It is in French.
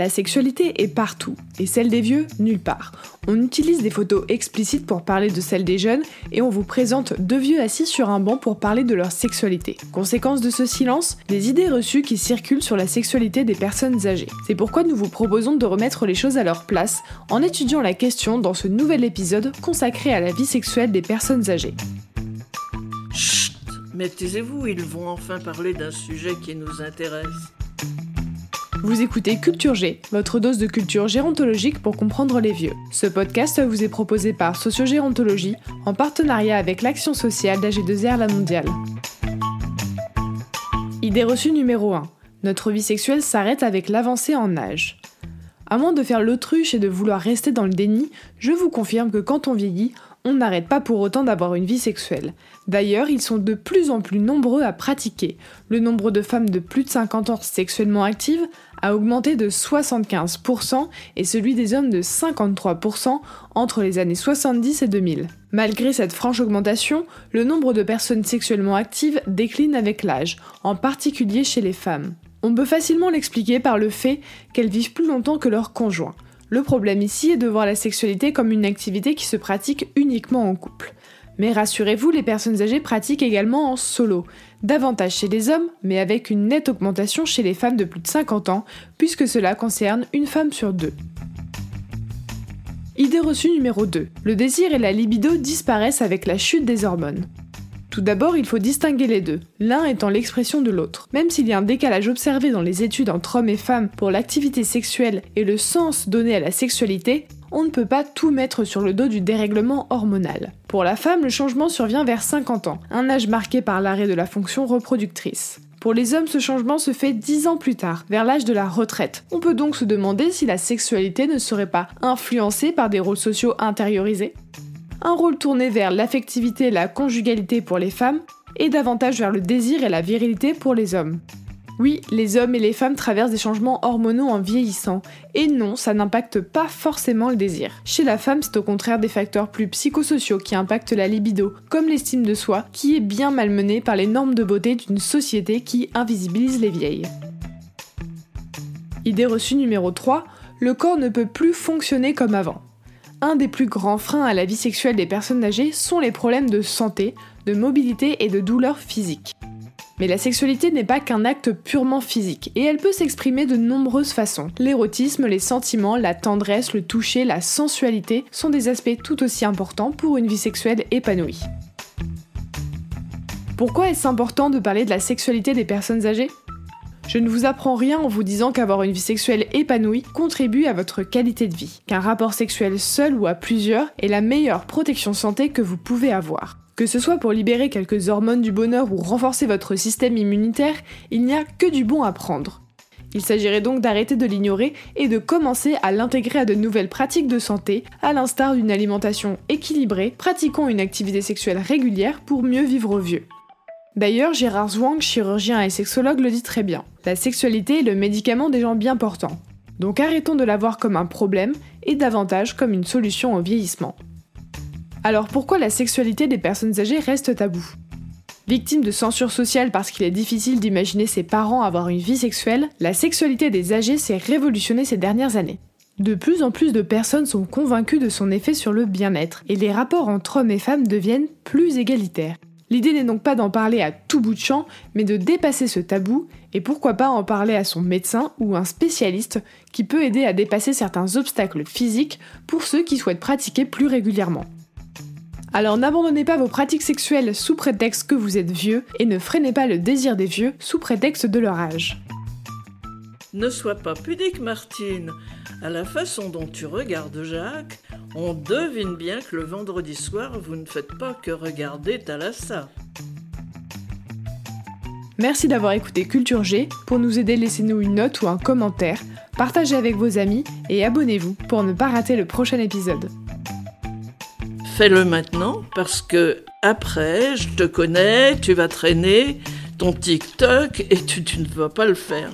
La sexualité est partout, et celle des vieux, nulle part. On utilise des photos explicites pour parler de celle des jeunes, et on vous présente deux vieux assis sur un banc pour parler de leur sexualité. Conséquence de ce silence, des idées reçues qui circulent sur la sexualité des personnes âgées. C'est pourquoi nous vous proposons de remettre les choses à leur place en étudiant la question dans ce nouvel épisode consacré à la vie sexuelle des personnes âgées. Chut Mais taisez-vous, ils vont enfin parler d'un sujet qui nous intéresse. Vous écoutez Culture G, votre dose de culture gérontologique pour comprendre les vieux. Ce podcast vous est proposé par Sociogérontologie en partenariat avec l'action sociale d'AG2R La Mondiale. Idée reçue numéro 1. Notre vie sexuelle s'arrête avec l'avancée en âge. À moins de faire l'autruche et de vouloir rester dans le déni, je vous confirme que quand on vieillit, on n'arrête pas pour autant d'avoir une vie sexuelle. D'ailleurs, ils sont de plus en plus nombreux à pratiquer. Le nombre de femmes de plus de 50 ans sexuellement actives a augmenté de 75% et celui des hommes de 53% entre les années 70 et 2000. Malgré cette franche augmentation, le nombre de personnes sexuellement actives décline avec l'âge, en particulier chez les femmes. On peut facilement l'expliquer par le fait qu'elles vivent plus longtemps que leurs conjoints. Le problème ici est de voir la sexualité comme une activité qui se pratique uniquement en couple. Mais rassurez-vous, les personnes âgées pratiquent également en solo, davantage chez les hommes, mais avec une nette augmentation chez les femmes de plus de 50 ans, puisque cela concerne une femme sur deux. Idée reçue numéro 2. Le désir et la libido disparaissent avec la chute des hormones. Tout d'abord, il faut distinguer les deux, l'un étant l'expression de l'autre. Même s'il y a un décalage observé dans les études entre hommes et femmes pour l'activité sexuelle et le sens donné à la sexualité, on ne peut pas tout mettre sur le dos du dérèglement hormonal. Pour la femme, le changement survient vers 50 ans, un âge marqué par l'arrêt de la fonction reproductrice. Pour les hommes, ce changement se fait 10 ans plus tard, vers l'âge de la retraite. On peut donc se demander si la sexualité ne serait pas influencée par des rôles sociaux intériorisés un rôle tourné vers l'affectivité et la conjugalité pour les femmes, et davantage vers le désir et la virilité pour les hommes. Oui, les hommes et les femmes traversent des changements hormonaux en vieillissant, et non, ça n'impacte pas forcément le désir. Chez la femme, c'est au contraire des facteurs plus psychosociaux qui impactent la libido, comme l'estime de soi, qui est bien malmenée par les normes de beauté d'une société qui invisibilise les vieilles. Idée reçue numéro 3, le corps ne peut plus fonctionner comme avant un des plus grands freins à la vie sexuelle des personnes âgées sont les problèmes de santé, de mobilité et de douleurs physiques. Mais la sexualité n'est pas qu'un acte purement physique, et elle peut s'exprimer de nombreuses façons. L'érotisme, les sentiments, la tendresse, le toucher, la sensualité sont des aspects tout aussi importants pour une vie sexuelle épanouie. Pourquoi est-ce important de parler de la sexualité des personnes âgées? Je ne vous apprends rien en vous disant qu'avoir une vie sexuelle épanouie contribue à votre qualité de vie, qu'un rapport sexuel seul ou à plusieurs est la meilleure protection santé que vous pouvez avoir. Que ce soit pour libérer quelques hormones du bonheur ou renforcer votre système immunitaire, il n'y a que du bon à prendre. Il s'agirait donc d'arrêter de l'ignorer et de commencer à l'intégrer à de nouvelles pratiques de santé, à l'instar d'une alimentation équilibrée, pratiquant une activité sexuelle régulière pour mieux vivre au vieux. D'ailleurs, Gérard Zhuang, chirurgien et sexologue, le dit très bien. La sexualité est le médicament des gens bien portants. Donc arrêtons de la voir comme un problème et davantage comme une solution au vieillissement. Alors pourquoi la sexualité des personnes âgées reste tabou? Victime de censure sociale parce qu'il est difficile d'imaginer ses parents avoir une vie sexuelle, la sexualité des âgés s'est révolutionnée ces dernières années. De plus en plus de personnes sont convaincues de son effet sur le bien-être, et les rapports entre hommes et femmes deviennent plus égalitaires. L'idée n'est donc pas d'en parler à tout bout de champ, mais de dépasser ce tabou, et pourquoi pas en parler à son médecin ou un spécialiste qui peut aider à dépasser certains obstacles physiques pour ceux qui souhaitent pratiquer plus régulièrement. Alors n'abandonnez pas vos pratiques sexuelles sous prétexte que vous êtes vieux, et ne freinez pas le désir des vieux sous prétexte de leur âge. Ne sois pas pudique, Martine. À la façon dont tu regardes Jacques, on devine bien que le vendredi soir, vous ne faites pas que regarder Thalassa. Merci d'avoir écouté Culture G. Pour nous aider, laissez-nous une note ou un commentaire, partagez avec vos amis et abonnez-vous pour ne pas rater le prochain épisode. Fais-le maintenant parce que après, je te connais, tu vas traîner ton TikTok et tu, tu ne vas pas le faire.